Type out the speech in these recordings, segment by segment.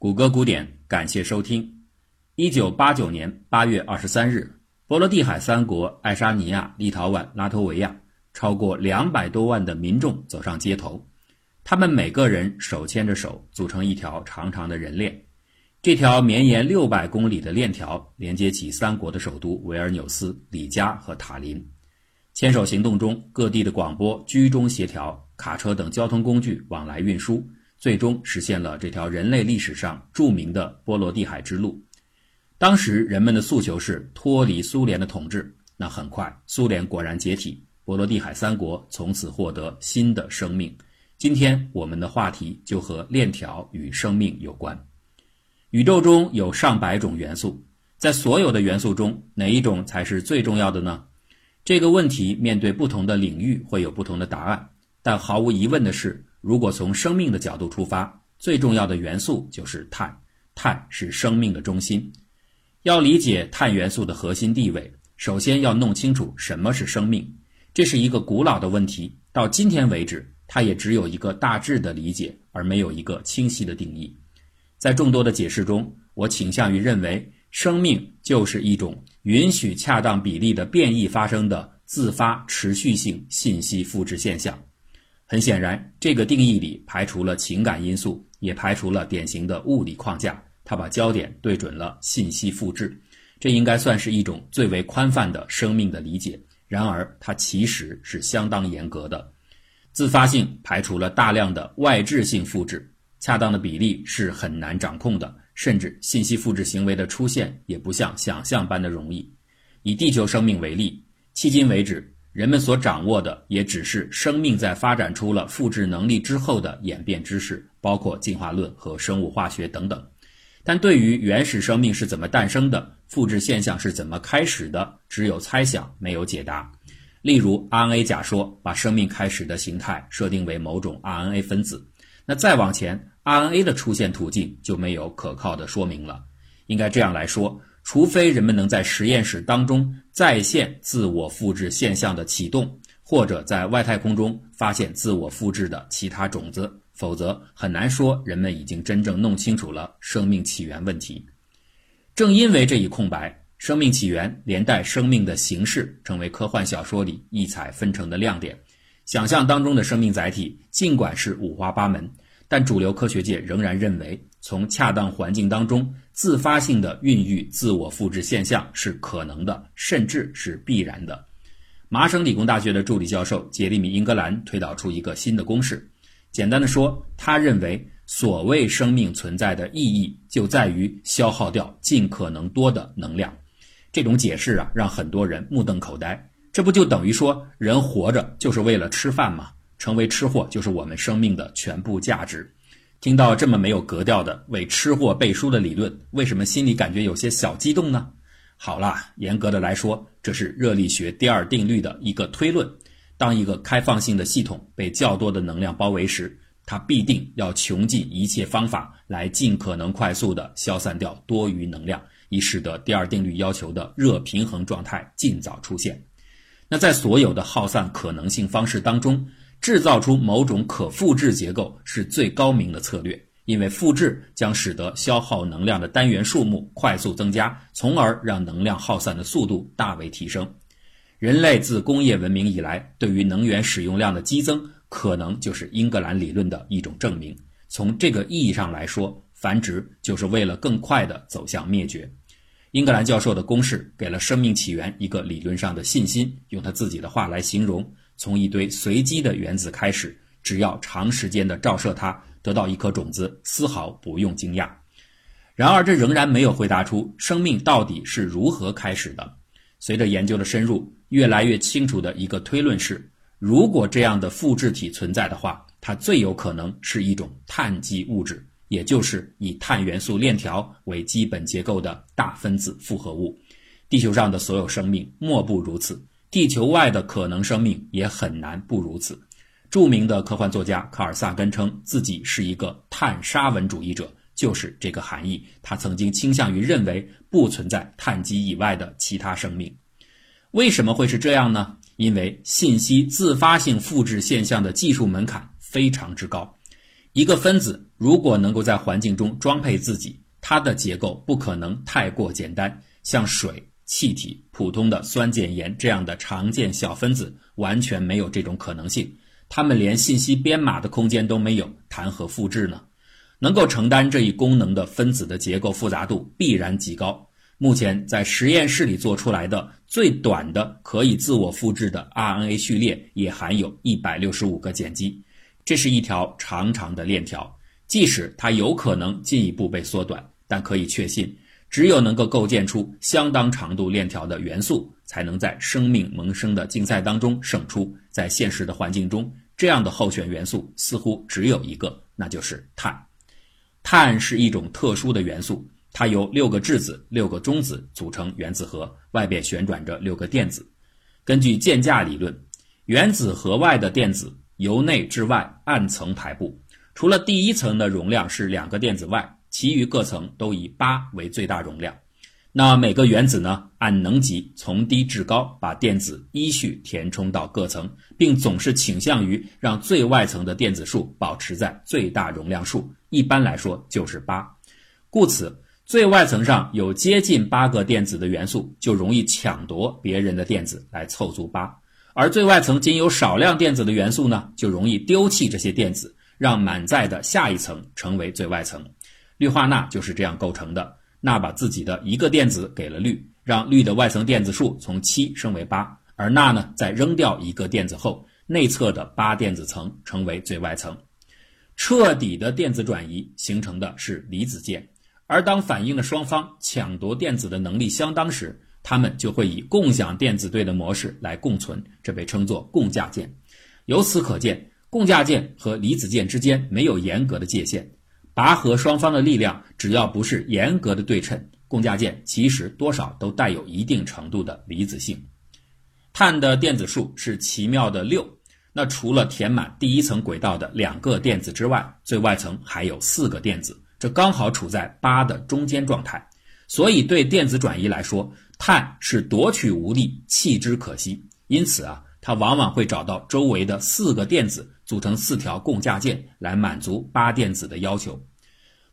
谷歌古典，感谢收听。一九八九年八月二十三日，波罗的海三国——爱沙尼亚、立陶宛、拉脱维亚，超过两百多万的民众走上街头。他们每个人手牵着手，组成一条长长的人链。这条绵延六百公里的链条，连接起三国的首都维尔纽斯、里加和塔林。牵手行动中，各地的广播居中协调，卡车等交通工具往来运输。最终实现了这条人类历史上著名的波罗的海之路。当时人们的诉求是脱离苏联的统治。那很快，苏联果然解体，波罗的海三国从此获得新的生命。今天我们的话题就和链条与生命有关。宇宙中有上百种元素，在所有的元素中，哪一种才是最重要的呢？这个问题面对不同的领域会有不同的答案。但毫无疑问的是。如果从生命的角度出发，最重要的元素就是碳。碳是生命的中心。要理解碳元素的核心地位，首先要弄清楚什么是生命。这是一个古老的问题，到今天为止，它也只有一个大致的理解，而没有一个清晰的定义。在众多的解释中，我倾向于认为，生命就是一种允许恰当比例的变异发生的自发持续性信息复制现象。很显然，这个定义里排除了情感因素，也排除了典型的物理框架。它把焦点对准了信息复制，这应该算是一种最为宽泛的生命的理解。然而，它其实是相当严格的。自发性排除了大量的外置性复制，恰当的比例是很难掌控的，甚至信息复制行为的出现也不像想象般的容易。以地球生命为例，迄今为止。人们所掌握的也只是生命在发展出了复制能力之后的演变知识，包括进化论和生物化学等等。但对于原始生命是怎么诞生的，复制现象是怎么开始的，只有猜想，没有解答。例如，RNA 假说把生命开始的形态设定为某种 RNA 分子，那再往前，RNA 的出现途径就没有可靠的说明了。应该这样来说。除非人们能在实验室当中再现自我复制现象的启动，或者在外太空中发现自我复制的其他种子，否则很难说人们已经真正弄清楚了生命起源问题。正因为这一空白，生命起源连带生命的形式成为科幻小说里异彩纷呈的亮点。想象当中的生命载体尽管是五花八门，但主流科学界仍然认为。从恰当环境当中自发性的孕育自我复制现象是可能的，甚至是必然的。麻省理工大学的助理教授杰里米·英格兰推导出一个新的公式。简单的说，他认为所谓生命存在的意义就在于消耗掉尽可能多的能量。这种解释啊，让很多人目瞪口呆。这不就等于说人活着就是为了吃饭吗？成为吃货就是我们生命的全部价值？听到这么没有格调的为吃货背书的理论，为什么心里感觉有些小激动呢？好啦，严格的来说，这是热力学第二定律的一个推论：当一个开放性的系统被较多的能量包围时，它必定要穷尽一切方法来尽可能快速地消散掉多余能量，以使得第二定律要求的热平衡状态尽早出现。那在所有的耗散可能性方式当中，制造出某种可复制结构是最高明的策略，因为复制将使得消耗能量的单元数目快速增加，从而让能量耗散的速度大为提升。人类自工业文明以来，对于能源使用量的激增，可能就是英格兰理论的一种证明。从这个意义上来说，繁殖就是为了更快地走向灭绝。英格兰教授的公式给了生命起源一个理论上的信心，用他自己的话来形容。从一堆随机的原子开始，只要长时间的照射它，得到一颗种子，丝毫不用惊讶。然而，这仍然没有回答出生命到底是如何开始的。随着研究的深入，越来越清楚的一个推论是：如果这样的复制体存在的话，它最有可能是一种碳基物质，也就是以碳元素链条为基本结构的大分子复合物。地球上的所有生命莫不如此。地球外的可能生命也很难不如此。著名的科幻作家卡尔萨根称自己是一个碳沙文主义者，就是这个含义。他曾经倾向于认为不存在碳基以外的其他生命。为什么会是这样呢？因为信息自发性复制现象的技术门槛非常之高。一个分子如果能够在环境中装配自己，它的结构不可能太过简单，像水、气体、普通的酸碱盐这样的常见小分子完全没有这种可能性。它们连信息编码的空间都没有，谈何复制呢？能够承担这一功能的分子的结构复杂度必然极高。目前在实验室里做出来的最短的可以自我复制的 RNA 序列也含有一百六十五个碱基，这是一条长长的链条。即使它有可能进一步被缩短，但可以确信，只有能够构建出相当长度链条的元素，才能在生命萌生的竞赛当中胜出。在现实的环境中，这样的候选元素似乎只有一个，那就是碳。碳是一种特殊的元素，它由六个质子、六个中子组成原子核，外边旋转着六个电子。根据键价理论，原子核外的电子由内至外按层排布，除了第一层的容量是两个电子外，其余各层都以八为最大容量。那每个原子呢，按能级从低至高把电子依序填充到各层，并总是倾向于让最外层的电子数保持在最大容量数。一般来说就是八，故此最外层上有接近八个电子的元素，就容易抢夺别人的电子来凑足八；而最外层仅有少量电子的元素呢，就容易丢弃这些电子，让满载的下一层成为最外层。氯化钠就是这样构成的，钠把自己的一个电子给了氯，让氯的外层电子数从七升为八，而钠呢，在扔掉一个电子后，内侧的八电子层成为最外层。彻底的电子转移形成的是离子键，而当反应的双方抢夺电子的能力相当时，它们就会以共享电子对的模式来共存，这被称作共价键。由此可见，共价键和离子键之间没有严格的界限，拔河双方的力量只要不是严格的对称，共价键其实多少都带有一定程度的离子性。碳的电子数是奇妙的六。那除了填满第一层轨道的两个电子之外，最外层还有四个电子，这刚好处在八的中间状态。所以对电子转移来说，碳是夺取无力，弃之可惜。因此啊，它往往会找到周围的四个电子，组成四条共价键来满足八电子的要求。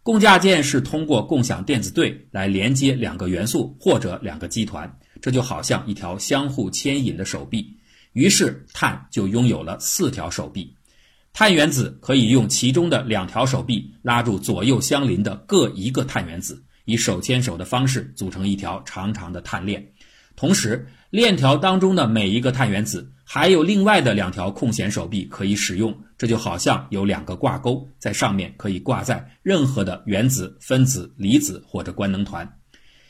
共价键是通过共享电子对来连接两个元素或者两个基团，这就好像一条相互牵引的手臂。于是碳就拥有了四条手臂，碳原子可以用其中的两条手臂拉住左右相邻的各一个碳原子，以手牵手的方式组成一条长长的碳链。同时，链条当中的每一个碳原子还有另外的两条空闲手臂可以使用，这就好像有两个挂钩在上面，可以挂在任何的原子、分子、离子或者官能团。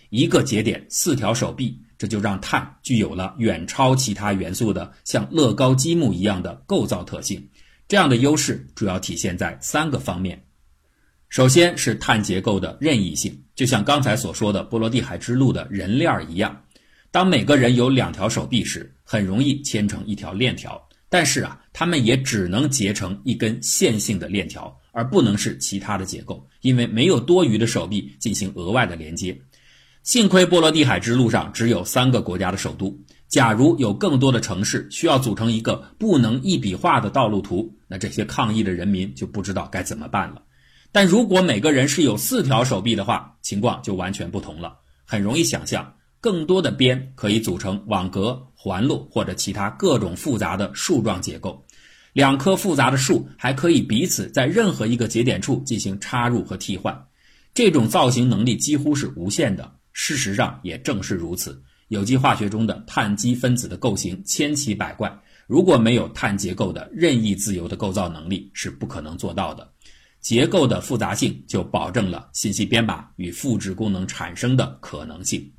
一个节点，四条手臂。这就让碳具有了远超其他元素的像乐高积木一样的构造特性。这样的优势主要体现在三个方面：首先是碳结构的任意性，就像刚才所说的波罗的海之路的人链儿一样。当每个人有两条手臂时，很容易牵成一条链条。但是啊，它们也只能结成一根线性的链条，而不能是其他的结构，因为没有多余的手臂进行额外的连接。幸亏波罗的海之路上只有三个国家的首都。假如有更多的城市需要组成一个不能一笔画的道路图，那这些抗议的人民就不知道该怎么办了。但如果每个人是有四条手臂的话，情况就完全不同了。很容易想象，更多的边可以组成网格、环路或者其他各种复杂的树状结构。两棵复杂的树还可以彼此在任何一个节点处进行插入和替换。这种造型能力几乎是无限的。事实上也正是如此，有机化学中的碳基分子的构型千奇百怪，如果没有碳结构的任意自由的构造能力，是不可能做到的。结构的复杂性就保证了信息编码与复制功能产生的可能性。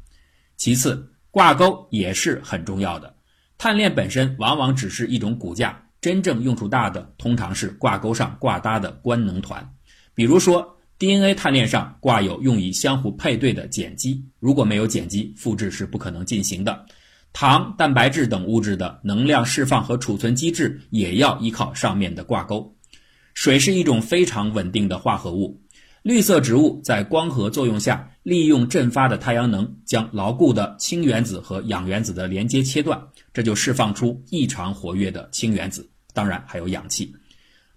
其次，挂钩也是很重要的。碳链本身往往只是一种骨架，真正用处大的通常是挂钩上挂搭的官能团，比如说。DNA 碳链上挂有用以相互配对的碱基，如果没有碱基，复制是不可能进行的。糖、蛋白质等物质的能量释放和储存机制也要依靠上面的挂钩。水是一种非常稳定的化合物，绿色植物在光合作用下，利用振发的太阳能将牢固的氢原子和氧原子的连接切断，这就释放出异常活跃的氢原子，当然还有氧气。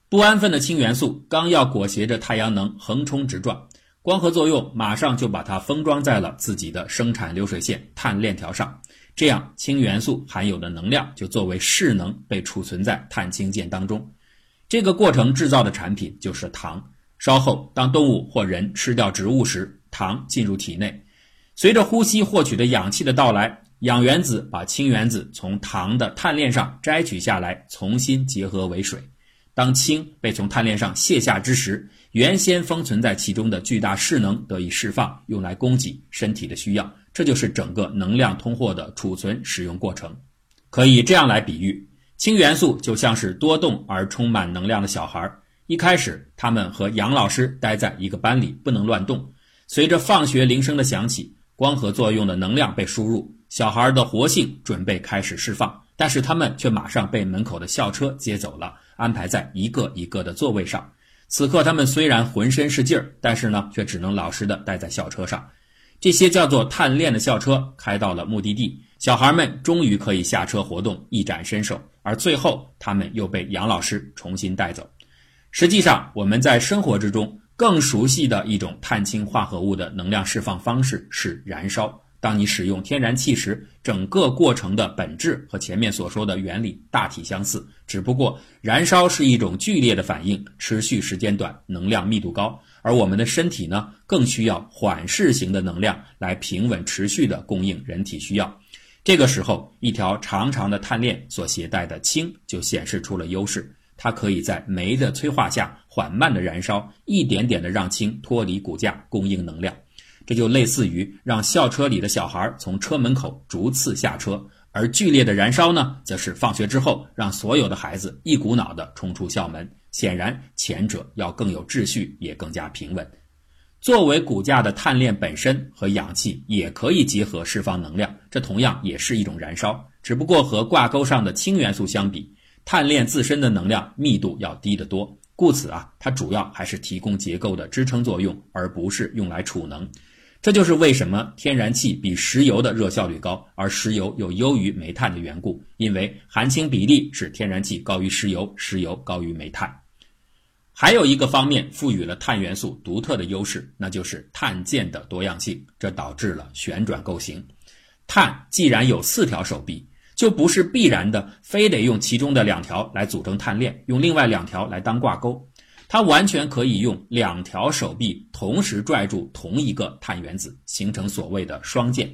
不安分的氢元素刚要裹挟着太阳能横冲直撞，光合作用马上就把它封装在了自己的生产流水线碳链条上，这样氢元素含有的能量就作为势能被储存在碳氢键当中。这个过程制造的产品就是糖。稍后，当动物或人吃掉植物时，糖进入体内，随着呼吸获取的氧气的到来，氧原子把氢原子从糖的碳链上摘取下来，重新结合为水。当氢被从碳链上卸下之时，原先封存在其中的巨大势能得以释放，用来供给身体的需要。这就是整个能量通货的储存使用过程。可以这样来比喻：氢元素就像是多动而充满能量的小孩。一开始，他们和杨老师待在一个班里，不能乱动。随着放学铃声的响起，光合作用的能量被输入，小孩的活性准备开始释放。但是他们却马上被门口的校车接走了，安排在一个一个的座位上。此刻，他们虽然浑身是劲儿，但是呢，却只能老实的待在校车上。这些叫做碳链的校车开到了目的地，小孩们终于可以下车活动，一展身手。而最后，他们又被杨老师重新带走。实际上，我们在生活之中更熟悉的一种碳氢化合物的能量释放方式是燃烧。当你使用天然气时，整个过程的本质和前面所说的原理大体相似，只不过燃烧是一种剧烈的反应，持续时间短，能量密度高，而我们的身体呢，更需要缓释型的能量来平稳持续的供应人体需要。这个时候，一条长长的碳链所携带的氢就显示出了优势，它可以在煤的催化下缓慢的燃烧，一点点的让氢脱离骨架，供应能量。这就类似于让校车里的小孩从车门口逐次下车，而剧烈的燃烧呢，则是放学之后让所有的孩子一股脑地冲出校门。显然，前者要更有秩序，也更加平稳。作为骨架的碳链本身和氧气也可以结合释放能量，这同样也是一种燃烧。只不过和挂钩上的氢元素相比，碳链自身的能量密度要低得多。故此啊，它主要还是提供结构的支撑作用，而不是用来储能。这就是为什么天然气比石油的热效率高，而石油又优于煤炭的缘故。因为含氢比例是天然气高于石油，石油高于煤炭。还有一个方面赋予了碳元素独特的优势，那就是碳键的多样性，这导致了旋转构型。碳既然有四条手臂，就不是必然的非得用其中的两条来组成碳链，用另外两条来当挂钩。它完全可以用两条手臂同时拽住同一个碳原子，形成所谓的双键。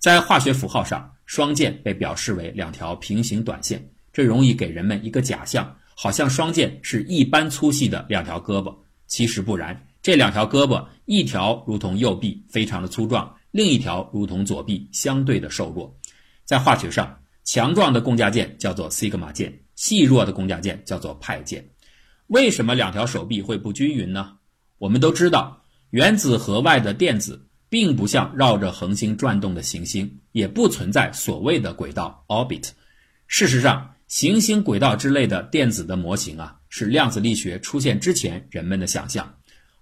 在化学符号上，双键被表示为两条平行短线，这容易给人们一个假象，好像双键是一般粗细的两条胳膊。其实不然，这两条胳膊，一条如同右臂，非常的粗壮；另一条如同左臂，相对的瘦弱。在化学上，强壮的共价键叫做西格玛键，细弱的共价键叫做派键。为什么两条手臂会不均匀呢？我们都知道，原子核外的电子并不像绕着恒星转动的行星，也不存在所谓的轨道 （orbit）。事实上，行星轨道之类的电子的模型啊，是量子力学出现之前人们的想象。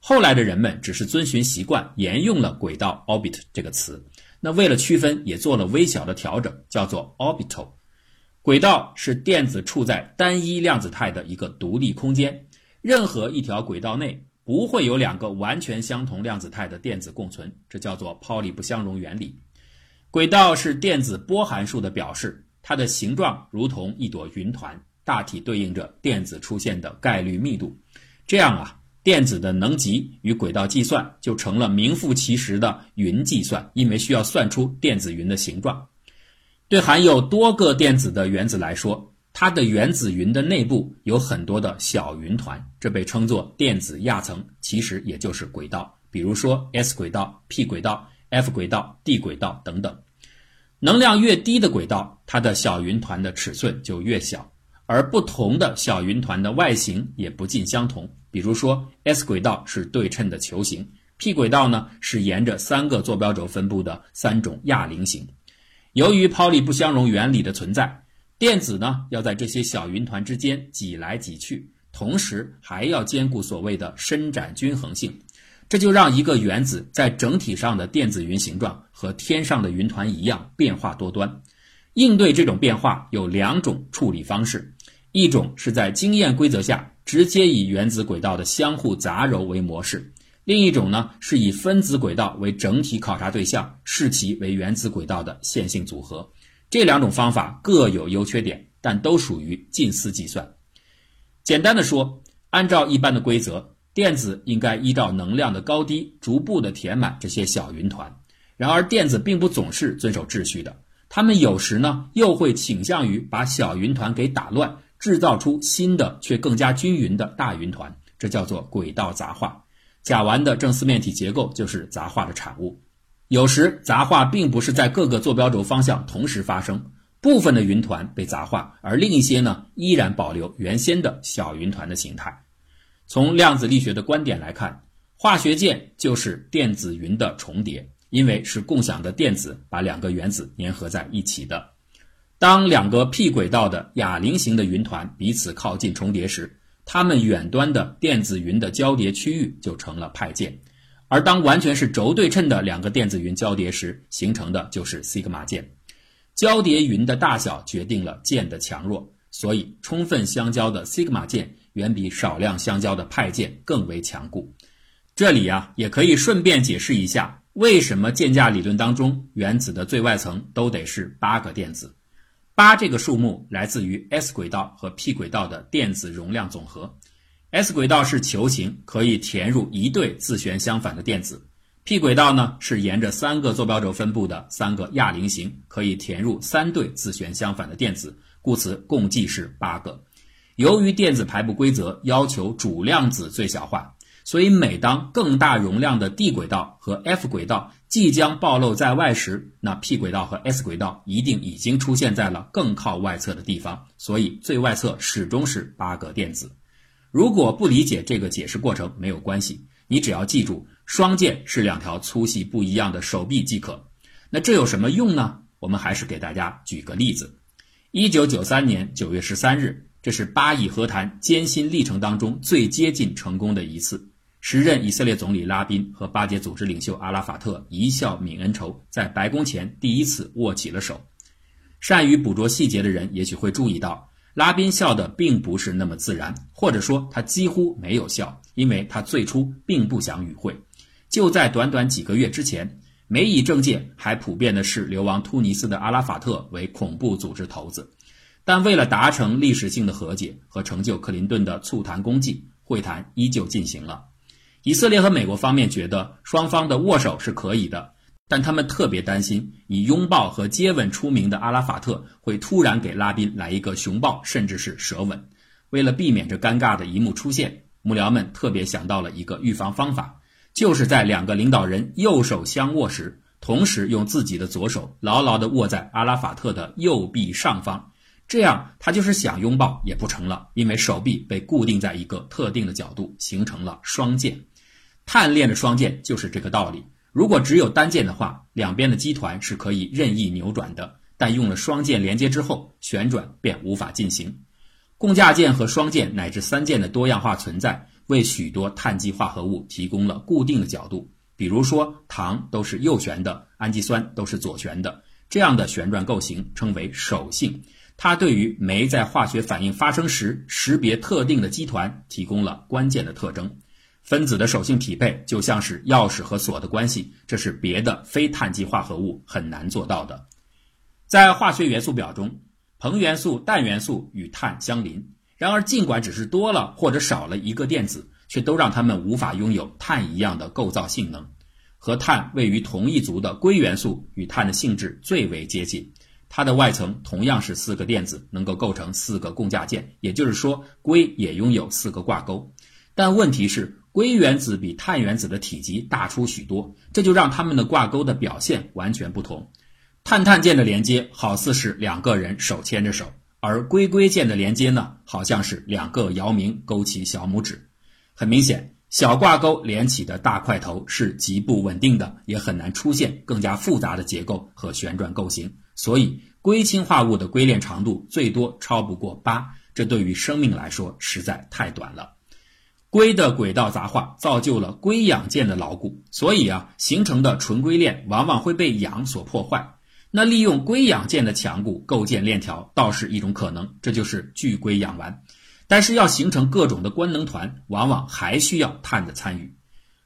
后来的人们只是遵循习惯，沿用了轨道 （orbit） 这个词。那为了区分，也做了微小的调整，叫做 orbital。轨道是电子处在单一量子态的一个独立空间，任何一条轨道内不会有两个完全相同量子态的电子共存，这叫做泡利不相容原理。轨道是电子波函数的表示，它的形状如同一朵云团，大体对应着电子出现的概率密度。这样啊，电子的能级与轨道计算就成了名副其实的云计算，因为需要算出电子云的形状。对含有多个电子的原子来说，它的原子云的内部有很多的小云团，这被称作电子亚层，其实也就是轨道。比如说 s 轨道、p 轨道、f 轨道、d 轨道等等。能量越低的轨道，它的小云团的尺寸就越小，而不同的小云团的外形也不尽相同。比如说 s 轨道是对称的球形，p 轨道呢是沿着三个坐标轴分布的三种亚菱形。由于泡利不相容原理的存在，电子呢要在这些小云团之间挤来挤去，同时还要兼顾所谓的伸展均衡性，这就让一个原子在整体上的电子云形状和天上的云团一样变化多端。应对这种变化有两种处理方式，一种是在经验规则下直接以原子轨道的相互杂糅为模式，另一种呢是以分子轨道为整体考察对象，视其为原子轨道的线性组合。这两种方法各有优缺点，但都属于近似计算。简单的说，按照一般的规则，电子应该依照能量的高低逐步的填满这些小云团。然而，电子并不总是遵守秩序的，它们有时呢又会倾向于把小云团给打乱，制造出新的却更加均匀的大云团，这叫做轨道杂化。甲烷的正四面体结构就是杂化的产物。有时杂化并不是在各个坐标轴方向同时发生，部分的云团被杂化，而另一些呢依然保留原先的小云团的形态。从量子力学的观点来看，化学键就是电子云的重叠。因为是共享的电子把两个原子粘合在一起的。当两个 p 轨道的哑铃形的云团彼此靠近重叠时，它们远端的电子云的交叠区域就成了派键；而当完全是轴对称的两个电子云交叠时，形成的就是西格玛键。交叠云的大小决定了键的强弱，所以充分相交的西格玛键远比少量相交的派键更为强固。这里啊，也可以顺便解释一下。为什么键价理论当中原子的最外层都得是八个电子？八这个数目来自于 s 轨道和 p 轨道的电子容量总和。s 轨道是球形，可以填入一对自旋相反的电子；p 轨道呢是沿着三个坐标轴分布的三个亚铃形，可以填入三对自旋相反的电子，故此共计是八个。由于电子排布规则要求主量子最小化。所以，每当更大容量的 d 轨道和 f 轨道即将暴露在外时，那 p 轨道和 s 轨道一定已经出现在了更靠外侧的地方。所以，最外侧始终是八个电子。如果不理解这个解释过程，没有关系，你只要记住双键是两条粗细不一样的手臂即可。那这有什么用呢？我们还是给大家举个例子：一九九三年九月十三日，这是巴以和谈艰辛历程当中最接近成功的一次。时任以色列总理拉宾和巴解组织领袖阿拉法特一笑泯恩仇，在白宫前第一次握起了手。善于捕捉细节的人也许会注意到，拉宾笑的并不是那么自然，或者说他几乎没有笑，因为他最初并不想与会。就在短短几个月之前，美以政界还普遍的视流亡突尼斯的阿拉法特为恐怖组织头子，但为了达成历史性的和解和成就克林顿的促谈功绩，会谈依旧进行了。以色列和美国方面觉得双方的握手是可以的，但他们特别担心以拥抱和接吻出名的阿拉法特会突然给拉宾来一个熊抱，甚至是舌吻。为了避免这尴尬的一幕出现，幕僚们特别想到了一个预防方法，就是在两个领导人右手相握时，同时用自己的左手牢牢地握在阿拉法特的右臂上方，这样他就是想拥抱也不成了，因为手臂被固定在一个特定的角度，形成了双剑。碳链的双键就是这个道理。如果只有单键的话，两边的基团是可以任意扭转的，但用了双键连接之后，旋转便无法进行。共价键和双键乃至三键的多样化存在，为许多碳基化合物提供了固定的角度。比如说，糖都是右旋的，氨基酸都是左旋的，这样的旋转构型称为手性。它对于酶在化学反应发生时识别特定的基团提供了关键的特征。分子的手性匹配就像是钥匙和锁的关系，这是别的非碳基化合物很难做到的。在化学元素表中，硼元素、氮元素与碳相邻，然而尽管只是多了或者少了一个电子，却都让它们无法拥有碳一样的构造性能。和碳位于同一族的硅元素与碳的性质最为接近，它的外层同样是四个电子，能够构成四个共价键，也就是说，硅也拥有四个挂钩。但问题是。硅原子比碳原子的体积大出许多，这就让它们的挂钩的表现完全不同。碳碳键的连接好似是两个人手牵着手，而硅硅键的连接呢，好像是两个姚明勾起小拇指。很明显，小挂钩连起的大块头是极不稳定的，也很难出现更加复杂的结构和旋转构型。所以，硅氢化物的硅链长度最多超不过八，这对于生命来说实在太短了。硅的轨道杂化造就了硅氧键的牢固，所以啊，形成的纯硅链往往会被氧所破坏。那利用硅氧键的强固构建链条倒是一种可能，这就是聚硅氧烷。但是要形成各种的官能团，往往还需要碳的参与。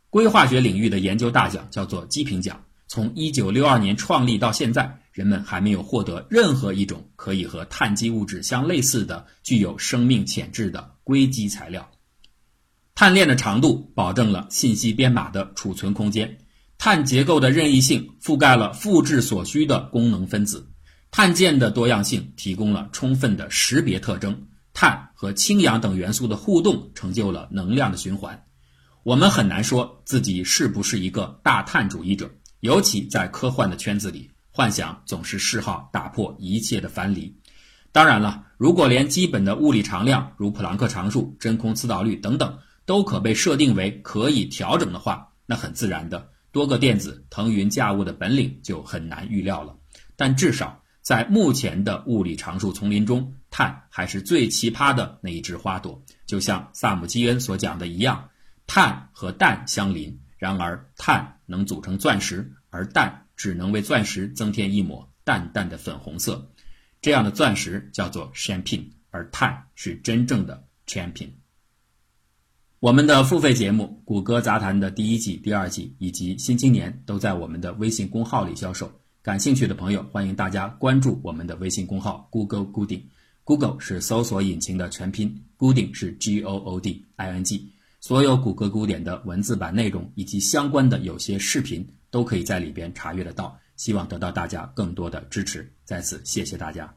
硅化学领域的研究大奖叫做基平奖，从1962年创立到现在，人们还没有获得任何一种可以和碳基物质相类似的、具有生命潜质的硅基材料。碳链的长度保证了信息编码的储存空间，碳结构的任意性覆盖了复制所需的功能分子，碳键的多样性提供了充分的识别特征。碳和氢氧等元素的互动成就了能量的循环。我们很难说自己是不是一个大碳主义者，尤其在科幻的圈子里，幻想总是嗜好打破一切的藩篱。当然了，如果连基本的物理常量，如普朗克常数、真空磁导率等等，都可被设定为可以调整的话，那很自然的，多个电子腾云驾雾的本领就很难预料了。但至少。在目前的物理常数丛林中，碳还是最奇葩的那一枝花朵。就像萨姆基恩所讲的一样，碳和氮相邻，然而碳能组成钻石，而氮只能为钻石增添一抹淡淡的粉红色。这样的钻石叫做 champagne，而碳是真正的 champion。我们的付费节目《谷歌杂谈》的第一季、第二季以及《新青年》都在我们的微信公号里销售。感兴趣的朋友，欢迎大家关注我们的微信公号 “Google Gooding”。Google 是搜索引擎的全拼，，Gooding 是 G O O D I N G。所有谷歌古典的文字版内容以及相关的有些视频，都可以在里边查阅得到。希望得到大家更多的支持，在此谢谢大家。